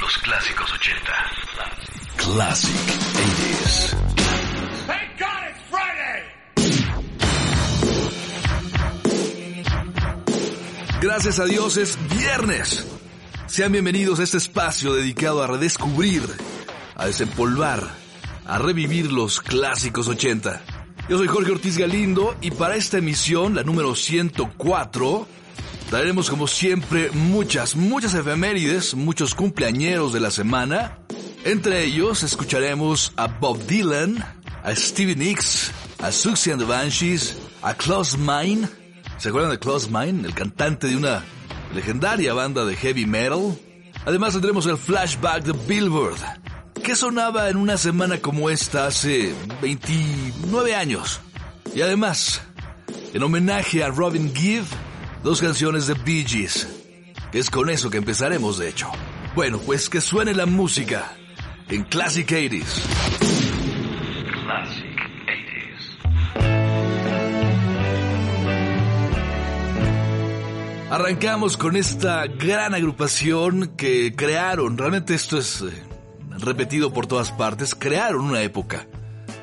Los clásicos 80. Classic 80s. Thank God it's Friday! Gracias a Dios es viernes. Sean bienvenidos a este espacio dedicado a redescubrir, a desempolvar, a revivir los clásicos 80. Yo soy Jorge Ortiz Galindo y para esta emisión, la número 104, traeremos como siempre muchas, muchas efemérides, muchos cumpleañeros de la semana. Entre ellos escucharemos a Bob Dylan, a Stevie Nicks, a Suxy and the Banshees, a Klaus Meine. ¿Se acuerdan de Klaus Meine? El cantante de una legendaria banda de heavy metal. Además tendremos el flashback de Billboard. ¿Qué sonaba en una semana como esta hace 29 años? Y además, en homenaje a Robin Gibb, dos canciones de Bee Gees. Es con eso que empezaremos, de hecho. Bueno, pues que suene la música en Classic 80s. Classic 80s. Arrancamos con esta gran agrupación que crearon, realmente esto es eh, repetido por todas partes, crearon una época.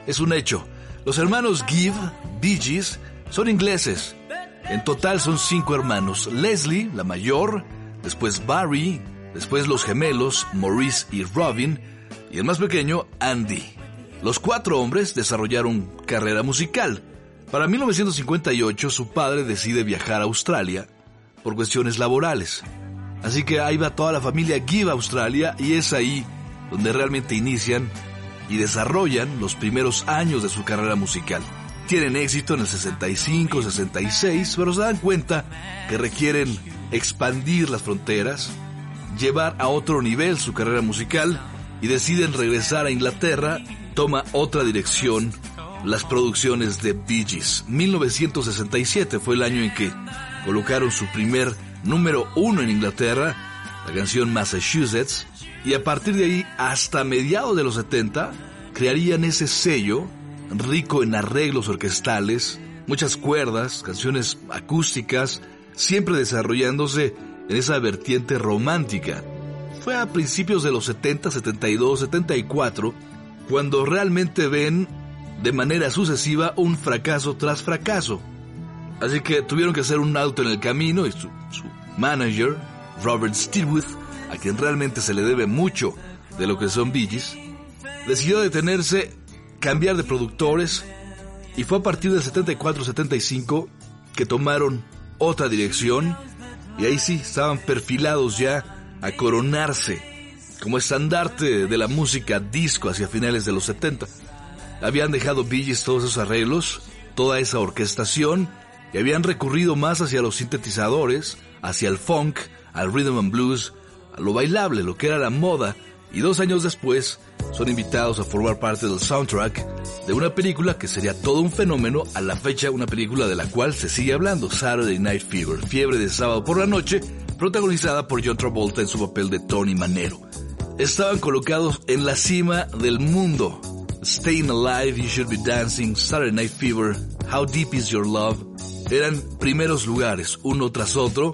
Es un hecho. Los hermanos Gibb, Bee Gees, son ingleses. En total son cinco hermanos. Leslie, la mayor, después Barry, después los gemelos, Maurice y Robin, y el más pequeño, Andy. Los cuatro hombres desarrollaron carrera musical. Para 1958 su padre decide viajar a Australia por cuestiones laborales. Así que ahí va toda la familia Gibb a Australia y es ahí donde realmente inician y desarrollan los primeros años de su carrera musical. Tienen éxito en el 65, 66, pero se dan cuenta que requieren expandir las fronteras, llevar a otro nivel su carrera musical y deciden regresar a Inglaterra, toma otra dirección las producciones de Bee Gees. 1967 fue el año en que colocaron su primer número uno en Inglaterra, la canción Massachusetts, y a partir de ahí hasta mediados de los 70 crearían ese sello rico en arreglos orquestales, muchas cuerdas, canciones acústicas, siempre desarrollándose en esa vertiente romántica. Fue a principios de los 70, 72, 74, cuando realmente ven de manera sucesiva un fracaso tras fracaso. Así que tuvieron que hacer un auto en el camino y su, su manager, Robert Stilwith, a quien realmente se le debe mucho de lo que son Bee Gees, decidió detenerse, cambiar de productores y fue a partir del 74-75 que tomaron otra dirección y ahí sí estaban perfilados ya a coronarse como estandarte de la música disco hacia finales de los 70. Habían dejado Gees todos esos arreglos, toda esa orquestación y habían recurrido más hacia los sintetizadores, hacia el funk, al rhythm and blues, a lo bailable, lo que era la moda, y dos años después son invitados a formar parte del soundtrack de una película que sería todo un fenómeno a la fecha, una película de la cual se sigue hablando, Saturday Night Fever, Fiebre de sábado por la noche, protagonizada por John Travolta en su papel de Tony Manero. Estaban colocados en la cima del mundo. Staying Alive, You Should Be Dancing, Saturday Night Fever, How Deep Is Your Love, eran primeros lugares, uno tras otro,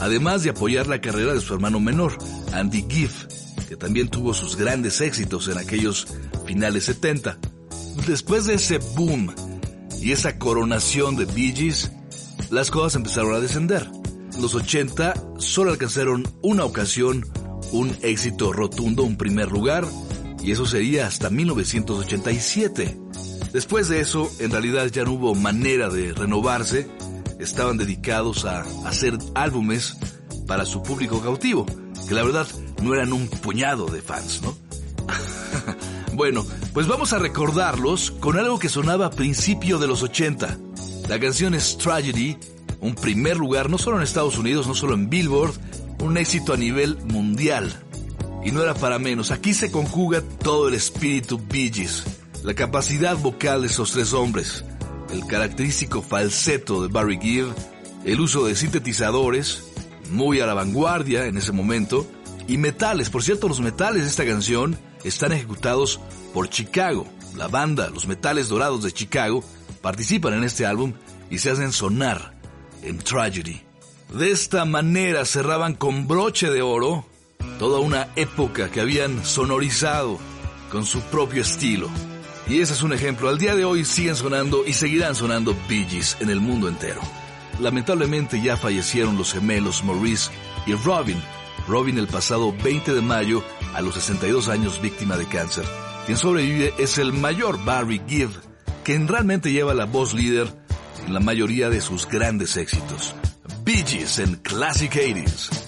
además de apoyar la carrera de su hermano menor, Andy Giff, que también tuvo sus grandes éxitos en aquellos finales 70. Después de ese boom y esa coronación de Bee Gees, las cosas empezaron a descender. Los 80 solo alcanzaron una ocasión un éxito rotundo, un primer lugar, y eso sería hasta 1987. Después de eso, en realidad ya no hubo manera de renovarse, estaban dedicados a hacer álbumes para su público cautivo, que la verdad no eran un puñado de fans, ¿no? bueno, pues vamos a recordarlos con algo que sonaba a principio de los 80. La canción es Tragedy, un primer lugar no solo en Estados Unidos, no solo en Billboard, un éxito a nivel mundial. Y no era para menos, aquí se conjuga todo el espíritu Bee la capacidad vocal de esos tres hombres, el característico falseto de Barry Gibb, el uso de sintetizadores, muy a la vanguardia en ese momento, y metales. Por cierto, los metales de esta canción están ejecutados por Chicago. La banda, los metales dorados de Chicago, participan en este álbum y se hacen sonar en Tragedy. De esta manera cerraban con broche de oro toda una época que habían sonorizado con su propio estilo. Y ese es un ejemplo. Al día de hoy siguen sonando y seguirán sonando Bee en el mundo entero. Lamentablemente ya fallecieron los gemelos Maurice y Robin. Robin el pasado 20 de mayo a los 62 años víctima de cáncer. Quien sobrevive es el mayor Barry Gibb, quien realmente lleva la voz líder en la mayoría de sus grandes éxitos. Bee Gees en Classic 80s.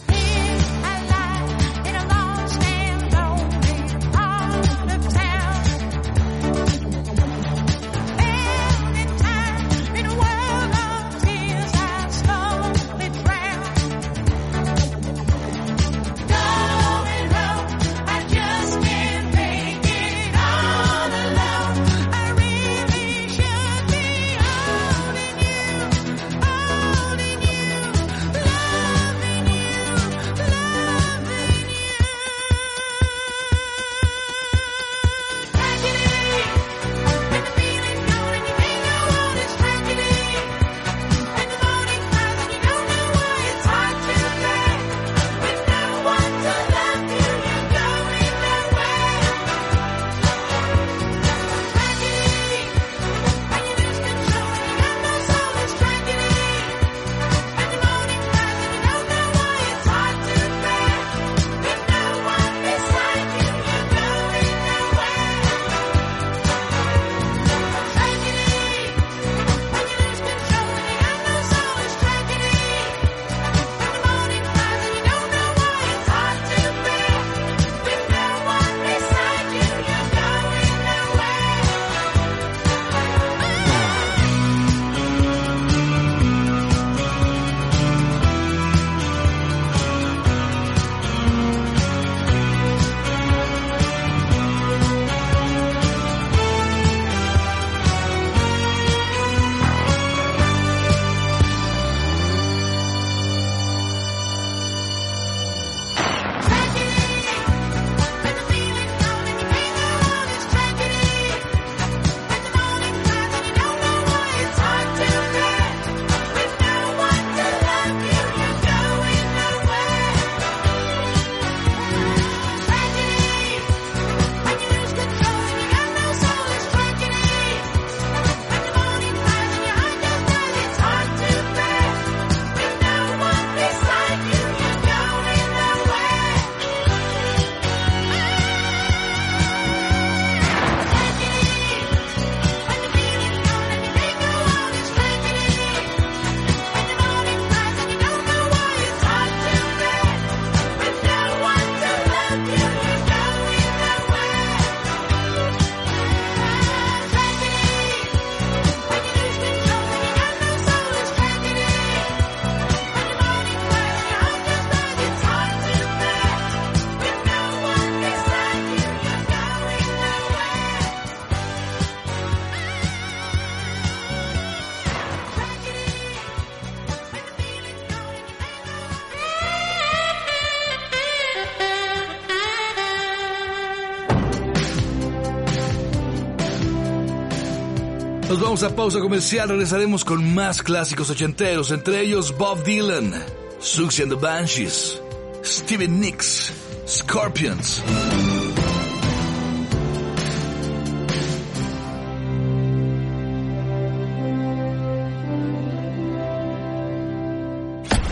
Vamos a pausa comercial, regresaremos con más clásicos ochenteros, entre ellos Bob Dylan, Suxy and the Banshees, Steven Nicks, Scorpions.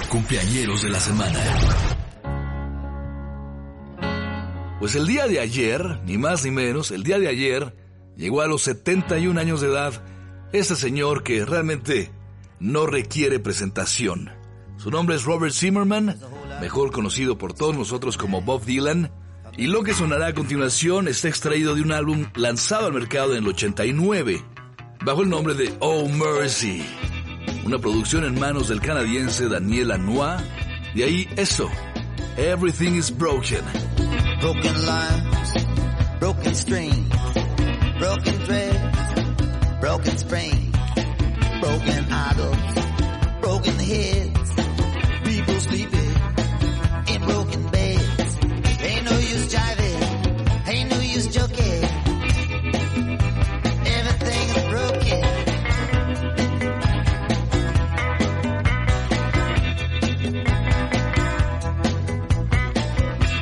Cumpleañeros de la semana. Pues el día de ayer, ni más ni menos, el día de ayer, llegó a los 71 años de edad este señor que realmente no requiere presentación. Su nombre es Robert Zimmerman, mejor conocido por todos nosotros como Bob Dylan, y lo que sonará a continuación está extraído de un álbum lanzado al mercado en el 89, bajo el nombre de Oh Mercy, una producción en manos del canadiense Daniel Lanois, de ahí eso, Everything is Broken. Broken lines, broken strings, broken thread, broken springs, broken idols, broken heads, people sleeping in broken beds. Ain't no use jiving, ain't no use joking. Everything is broken.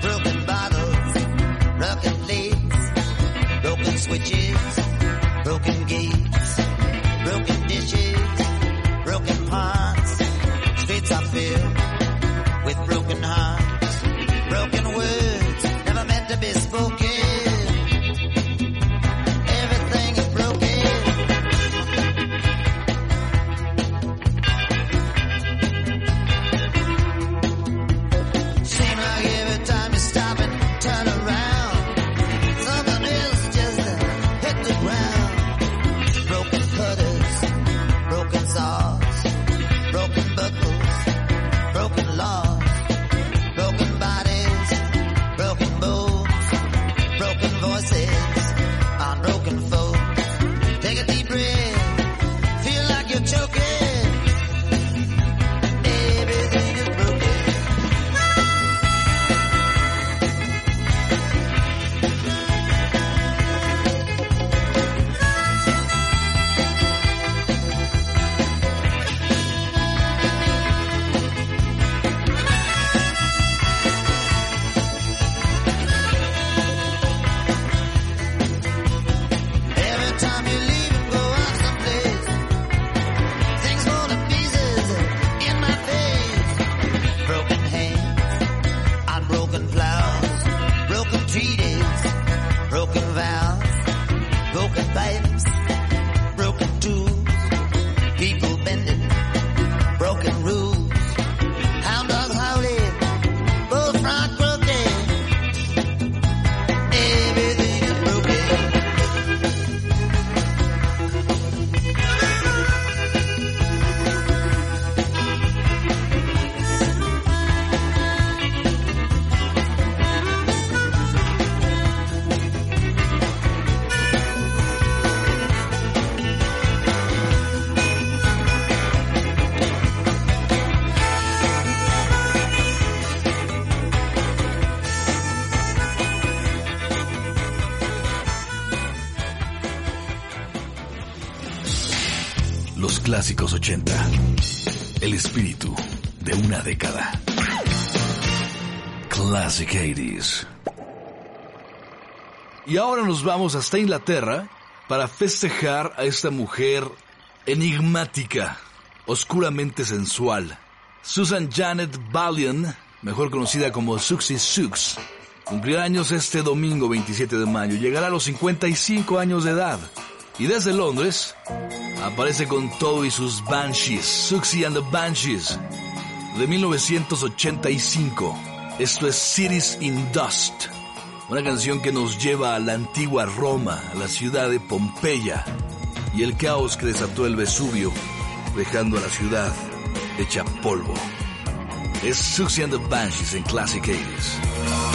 Broken bottles, broken leads, broken switches broken gate. broken hearts, broken words, never meant to be spoken. Classic 80s. Y ahora nos vamos hasta Inglaterra para festejar a esta mujer enigmática, oscuramente sensual. Susan Janet Ballion, mejor conocida como Suxy Sux, cumplirá años este domingo 27 de mayo. Llegará a los 55 años de edad. Y desde Londres aparece con todo y sus Banshees, Suxy and the Banshees, de 1985. Esto es Cities in Dust, una canción que nos lleva a la antigua Roma, a la ciudad de Pompeya, y el caos que desató el Vesubio, dejando a la ciudad hecha polvo. Es Suxy and the Banshees en Classic 80s.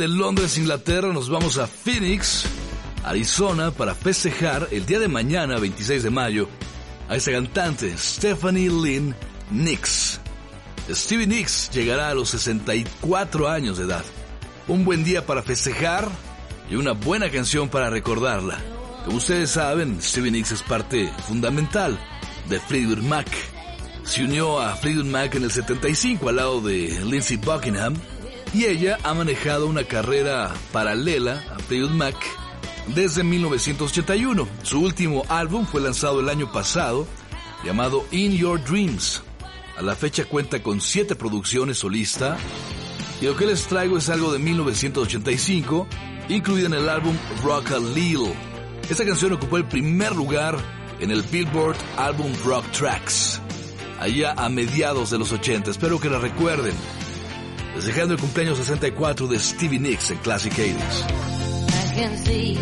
De Londres, Inglaterra, nos vamos a Phoenix, Arizona, para festejar el día de mañana, 26 de mayo, a esta cantante, Stephanie Lynn Nicks. Stevie Nicks llegará a los 64 años de edad. Un buen día para festejar y una buena canción para recordarla. Como ustedes saben, Stevie Nicks es parte fundamental de Fleetwood Mac. Se unió a Fleetwood Mac en el 75 al lado de Lindsey Buckingham y ella ha manejado una carrera paralela a Fleetwood Mac desde 1981. Su último álbum fue lanzado el año pasado llamado In Your Dreams. A la fecha cuenta con siete producciones solista y lo que les traigo es algo de 1985 incluida en el álbum Rock a Lil. Esta canción ocupó el primer lugar en el Billboard Album Rock Tracks, allá a mediados de los 80. Espero que la recuerden. Desejando el cumpleaños 64 de Stevie Nicks en Classic 80s. I can see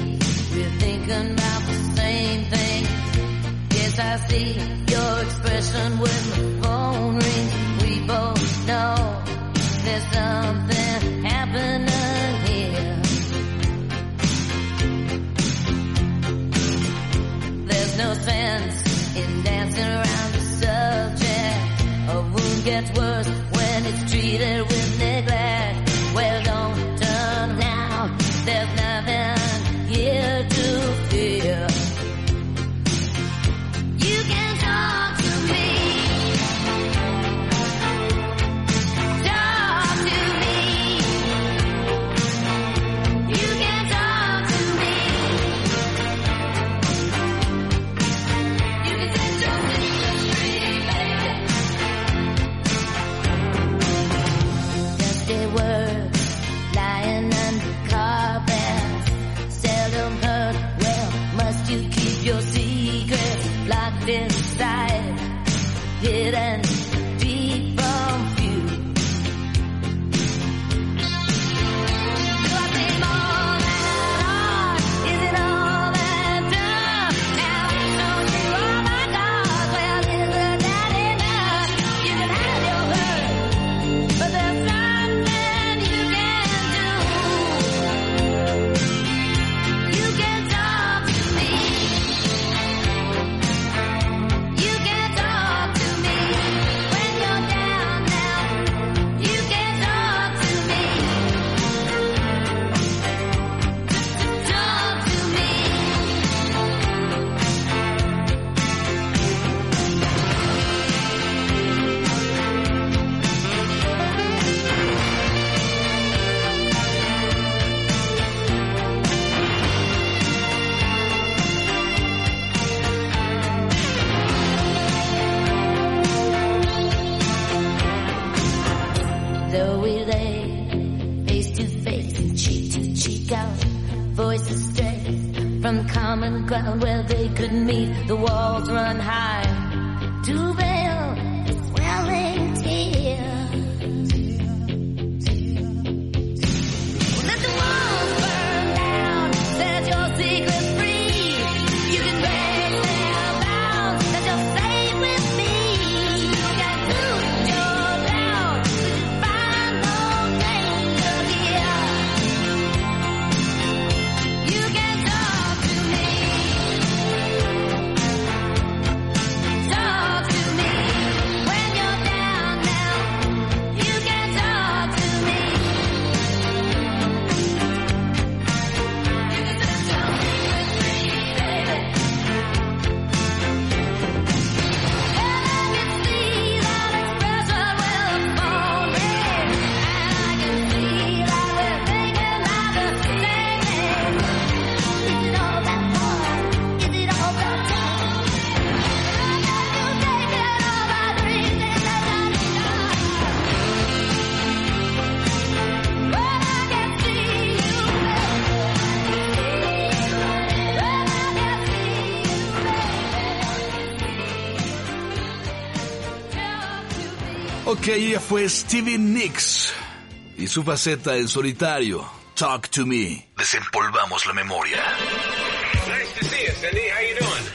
we're thinking about the same thing. Yes, I see your expression when the phone rings. We both know there's something happening here. There's no sense in dancing around the subject. A wound gets worse when it's treated with neglect. Ok, ella fue Stevie Nicks y su faceta en solitario, Talk to Me. Desempolvamos la memoria. Nice to see you, Cindy. How you doing?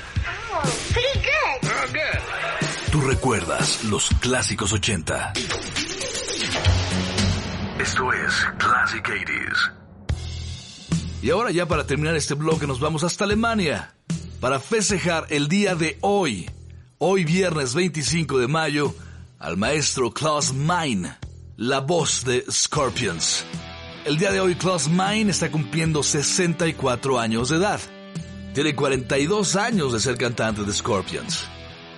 Oh, recuerdas los clásicos 80. Esto es Classic 80s. Y ahora ya para terminar este bloque nos vamos hasta Alemania para festejar el día de hoy, hoy viernes 25 de mayo, al maestro Klaus Mein, la voz de Scorpions. El día de hoy Klaus Mein está cumpliendo 64 años de edad. Tiene 42 años de ser cantante de Scorpions.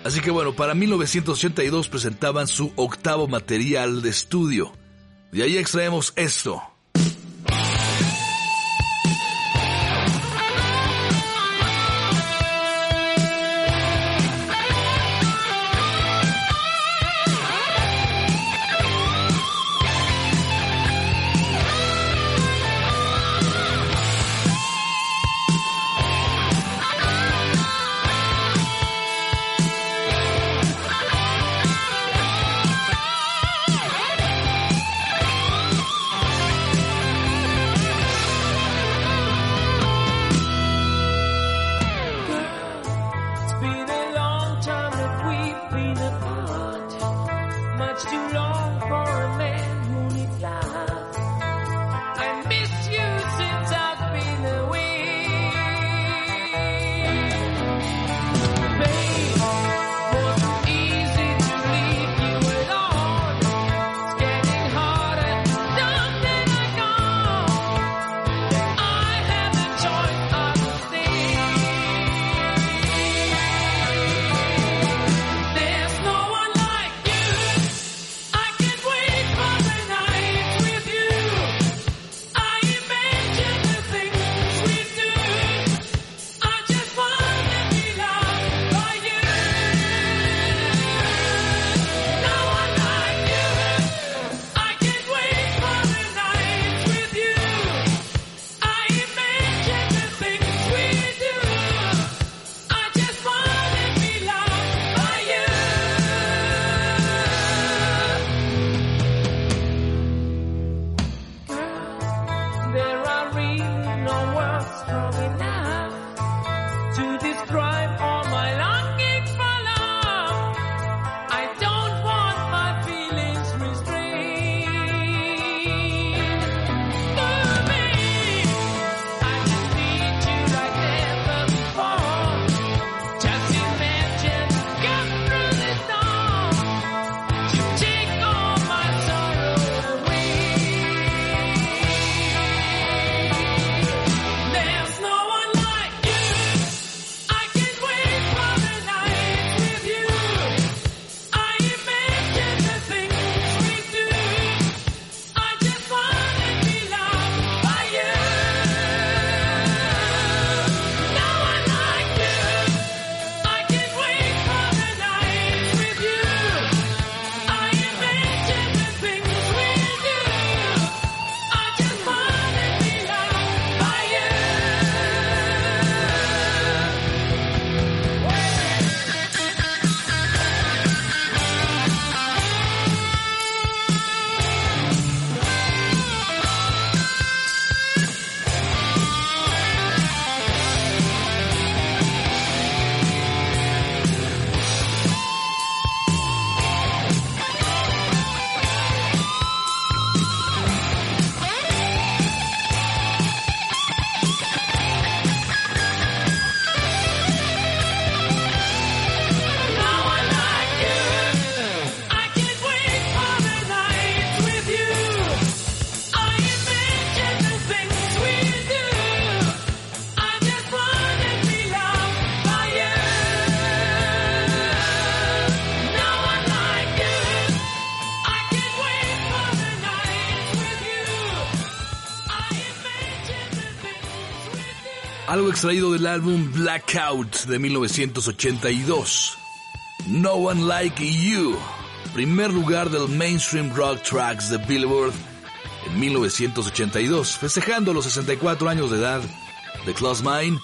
Así que bueno, para 1982 presentaban su octavo material de estudio. De ahí extraemos esto. Extraído del álbum Blackout de 1982. No One Like You. Primer lugar del Mainstream Rock Tracks de Billboard en 1982, festejando los 64 años de edad de Klaus Meine.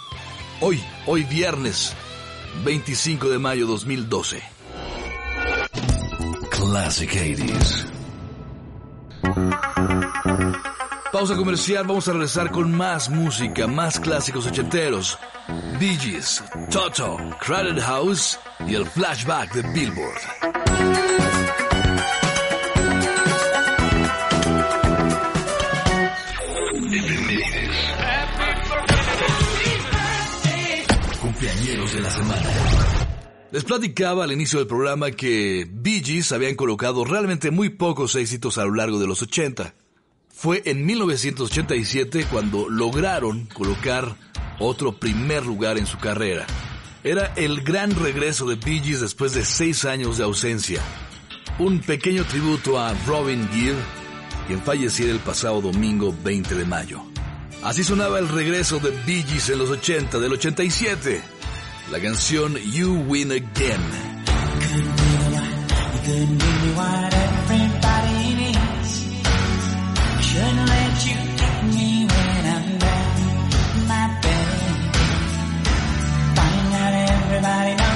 Hoy, hoy viernes, 25 de mayo 2012. Classic 80s. Pausa comercial, vamos a regresar con más música, más clásicos ochenteros. Bee Toto, Crowded House y el flashback de Billboard. Cumpleañeros de la semana. Les platicaba al inicio del programa que Bee Gees habían colocado realmente muy pocos éxitos a lo largo de los 80. Fue en 1987 cuando lograron colocar otro primer lugar en su carrera. Era el gran regreso de Bee Gees después de seis años de ausencia. Un pequeño tributo a Robin Gibb, quien falleciera el pasado domingo 20 de mayo. Así sonaba el regreso de Bee Gees en los 80 del 87. La canción You Win Again. night.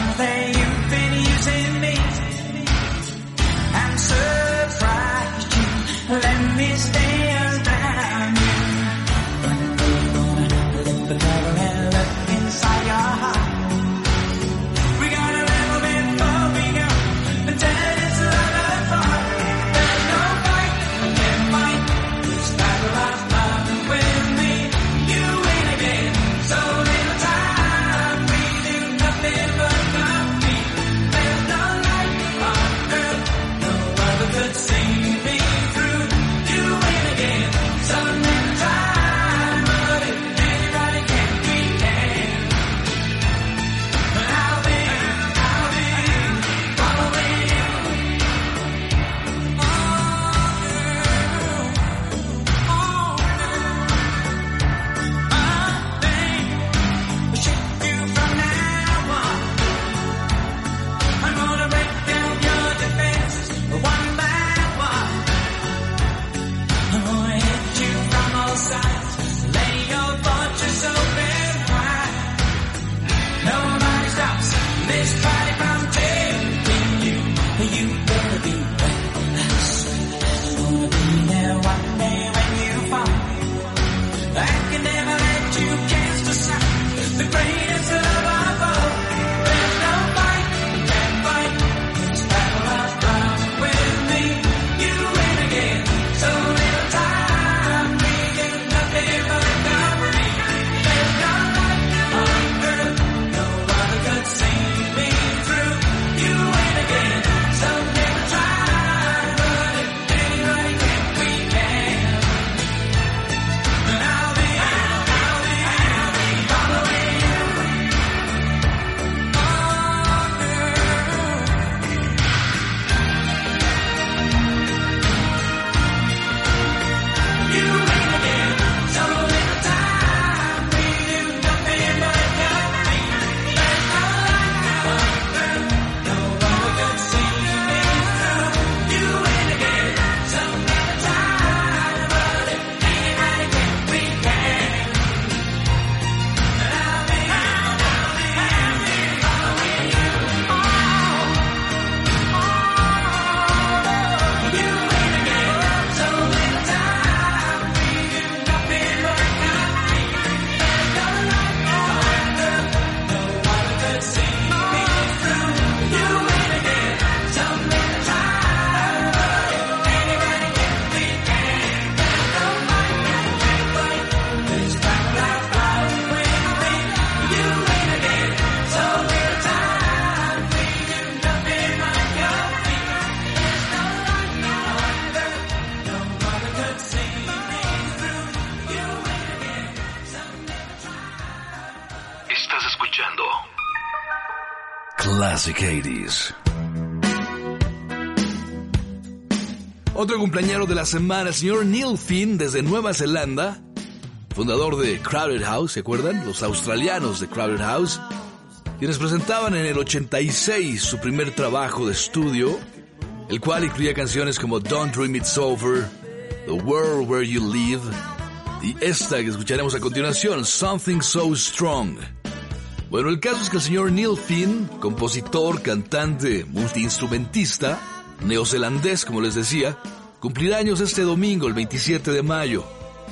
Classic 80s. Otro cumpleañero de la semana, señor Neil Finn desde Nueva Zelanda, fundador de Crowded House, ¿se acuerdan? Los australianos de Crowded House, quienes presentaban en el 86 su primer trabajo de estudio, el cual incluía canciones como Don't Dream It's Over, The World Where You Live, y esta que escucharemos a continuación, Something So Strong. Bueno, el caso es que el señor Neil Finn, compositor, cantante, multiinstrumentista, neozelandés, como les decía, cumplirá años este domingo, el 27 de mayo.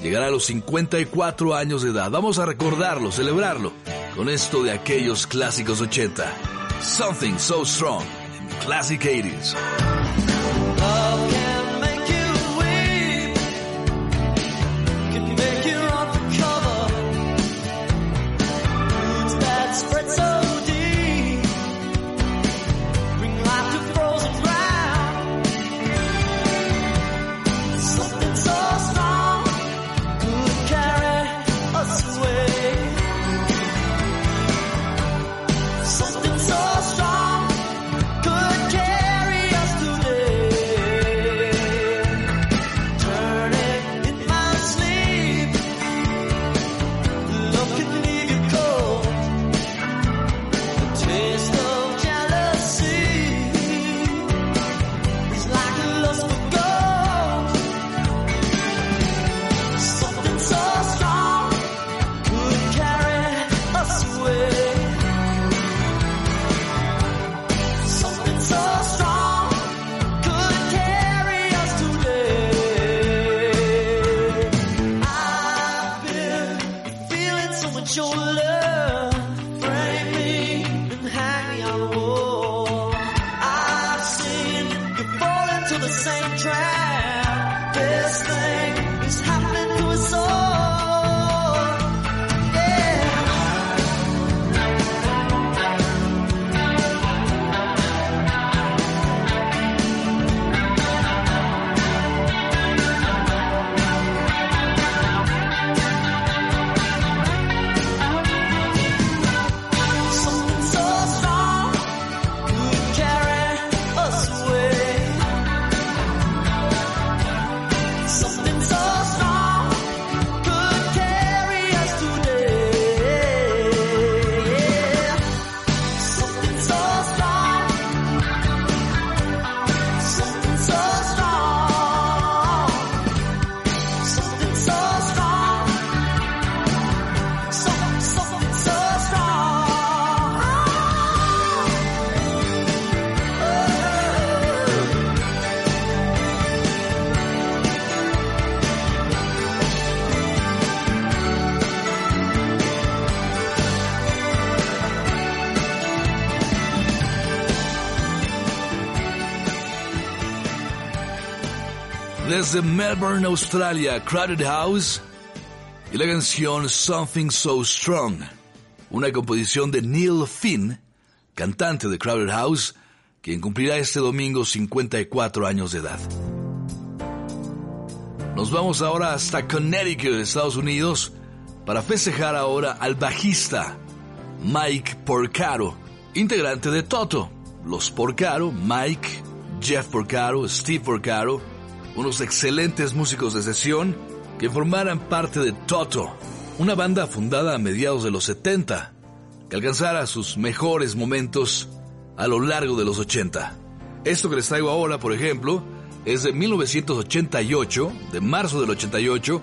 llegará a los 54 años de edad. Vamos a recordarlo, celebrarlo con esto de aquellos clásicos 80. Something So Strong Classic 80s. Desde Melbourne, Australia, Crowded House y la canción Something So Strong, una composición de Neil Finn, cantante de Crowded House, quien cumplirá este domingo 54 años de edad. Nos vamos ahora hasta Connecticut, Estados Unidos, para festejar ahora al bajista Mike Porcaro, integrante de Toto. Los Porcaro, Mike, Jeff Porcaro, Steve Porcaro, unos excelentes músicos de sesión que formaran parte de Toto, una banda fundada a mediados de los 70, que alcanzara sus mejores momentos a lo largo de los 80. Esto que les traigo ahora, por ejemplo, es de 1988, de marzo del 88,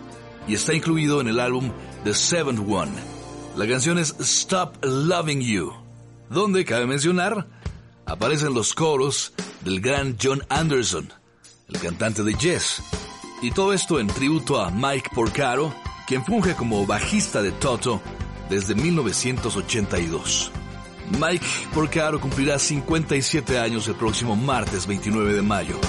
y está incluido en el álbum The Seventh One. La canción es Stop Loving You, donde, cabe mencionar, aparecen los coros del gran John Anderson, el cantante de Yes. Y todo esto en tributo a Mike Porcaro, quien funge como bajista de Toto desde 1982. Mike Porcaro cumplirá 57 años el próximo martes 29 de mayo.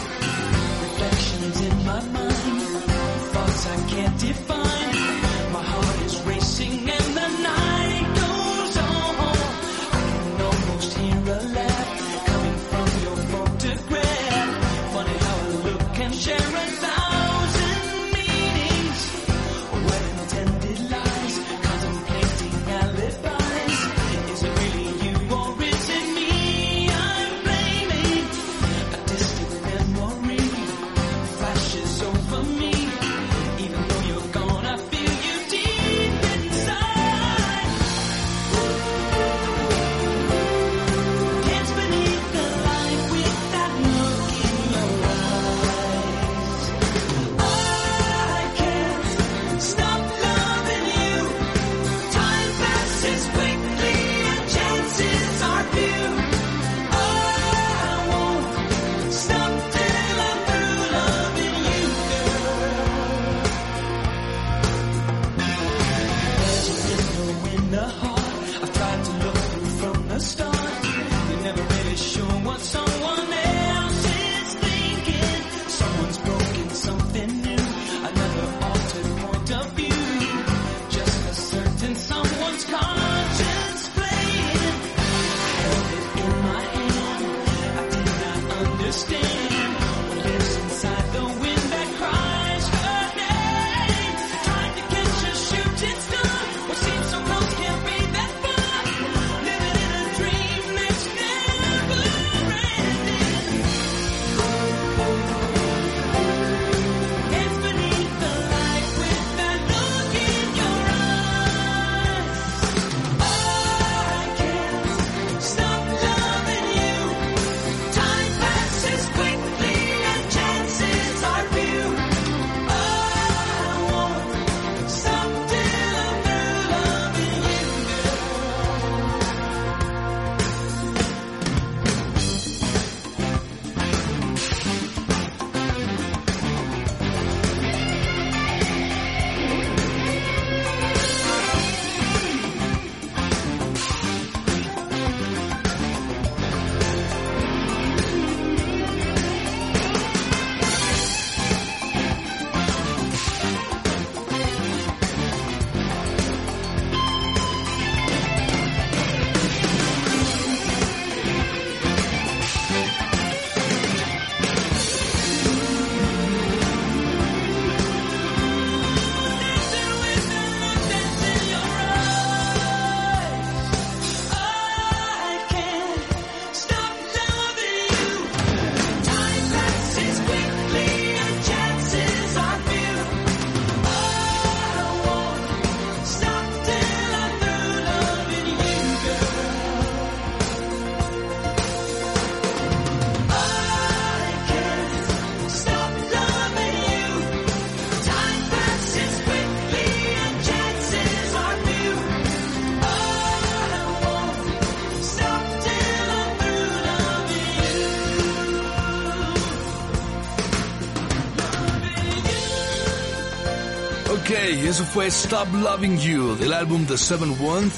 Eso fue Stop Loving You del álbum The Seventh Month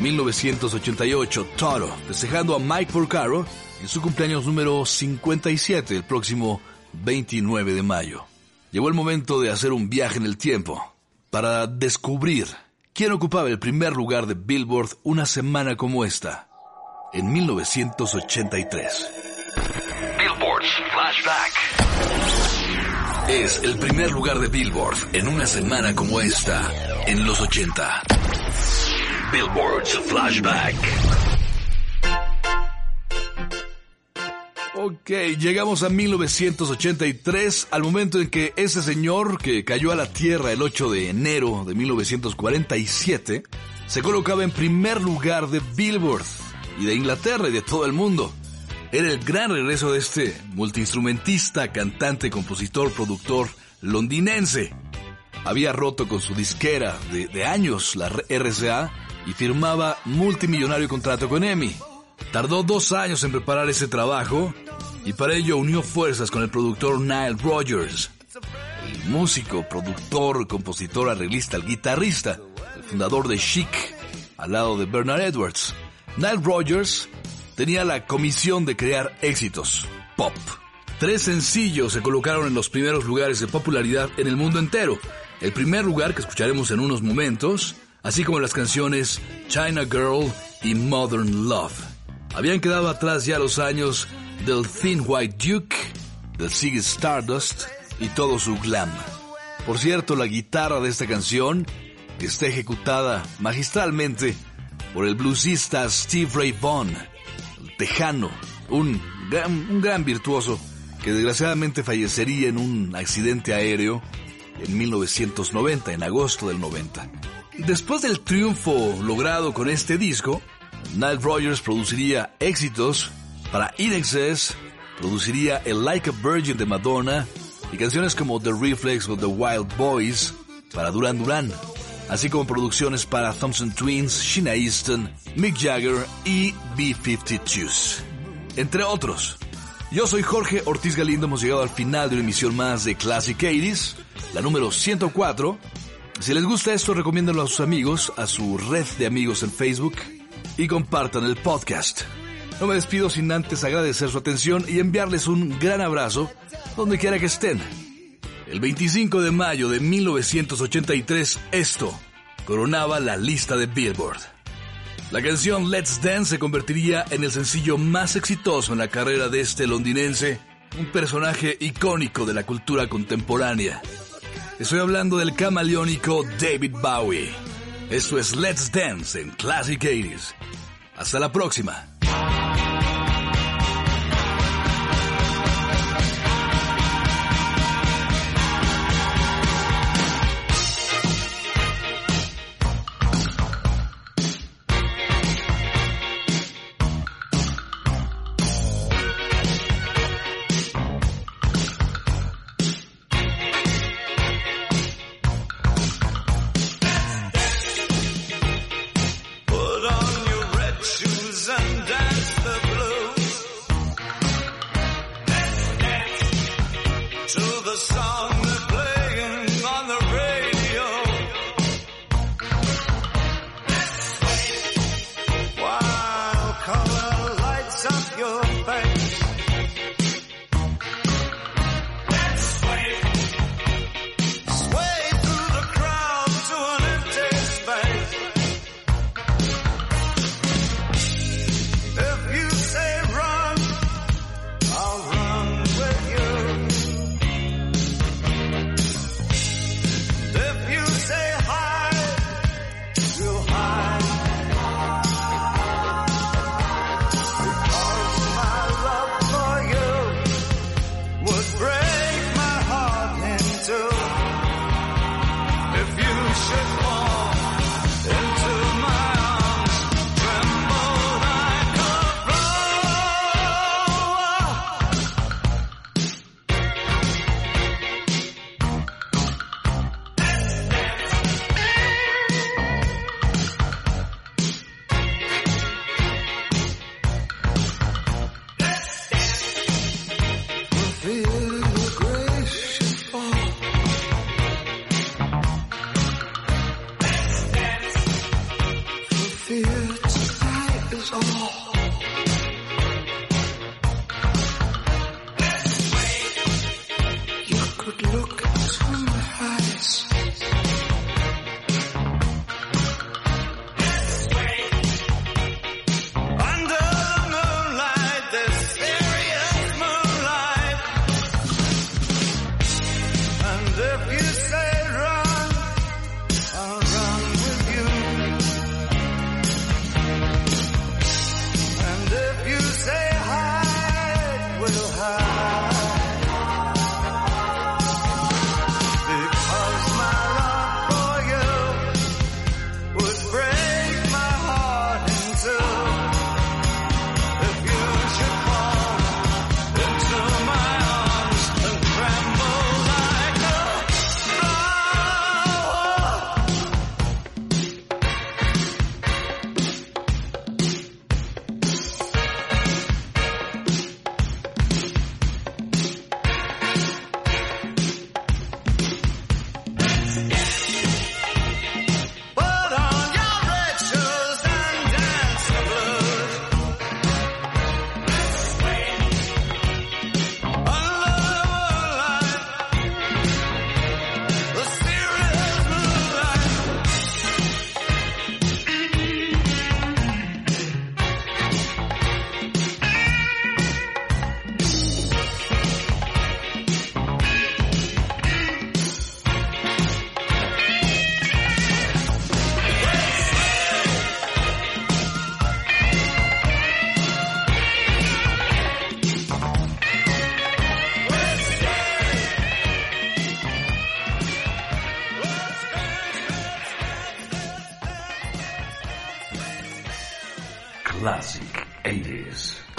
1988, Toro, festejando a Mike Porcaro en su cumpleaños número 57 el próximo 29 de mayo. Llegó el momento de hacer un viaje en el tiempo para descubrir quién ocupaba el primer lugar de Billboard una semana como esta, en 1983. Billboards Flashback. Es el primer lugar de Billboard en una semana como esta, en los 80. Billboards Flashback. Ok, llegamos a 1983, al momento en que ese señor que cayó a la Tierra el 8 de enero de 1947 se colocaba en primer lugar de Billboard y de Inglaterra y de todo el mundo. Era el gran regreso de este multiinstrumentista, cantante, compositor, productor londinense. Había roto con su disquera de, años, la RCA, y firmaba multimillonario contrato con EMI. Tardó dos años en preparar ese trabajo y para ello unió fuerzas con el productor Nile Rodgers, el músico, productor, compositor, arreglista, el guitarrista, el fundador de Chic, al lado de Bernard Edwards. Nile Rodgers tenía la comisión de crear éxitos pop. Tres sencillos se colocaron en los primeros lugares de popularidad en el mundo entero. El primer lugar que escucharemos en unos momentos, así como las canciones China Girl y Modern Love. Habían quedado atrás ya los años del Thin White Duke, del Ziggy Stardust y todo su glam. Por cierto, la guitarra de esta canción está ejecutada magistralmente por el bluesista Steve Ray Vaughan, tejano, un gran, virtuoso que desgraciadamente fallecería en un accidente aéreo en 1990, en agosto del 90. Después del triunfo logrado con este disco, Nile Rodgers produciría éxitos para In produciría el Like a Virgin de Madonna y canciones como The Reflex of the Wild Boys para Duran Duran, así como producciones para Thompson Twins, Sheena Easton, Mick Jagger y B-52s, entre otros. Yo soy Jorge Ortiz Galindo, hemos llegado al final de una emisión más de Classic 80s, la número 104. Si les gusta esto, recomiéndenlo a sus amigos, a su red de amigos en Facebook y compartan el podcast. No me despido sin antes agradecer su atención y enviarles un gran abrazo donde quiera que estén. El 25 de mayo de 1983, esto coronaba la lista de Billboard. La canción Let's Dance se convertiría en el sencillo más exitoso en la carrera de este londinense, un personaje icónico de la cultura contemporánea. Estoy hablando del camaleónico David Bowie. Eso es Let's Dance en Classic 80s. Hasta la próxima.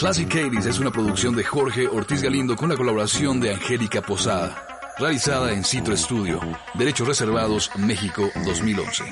Classic 80 es una producción de Jorge Ortiz Galindo con la colaboración de Angélica Posada. Realizada en Citro Studio. Derechos Reservados, México 2011.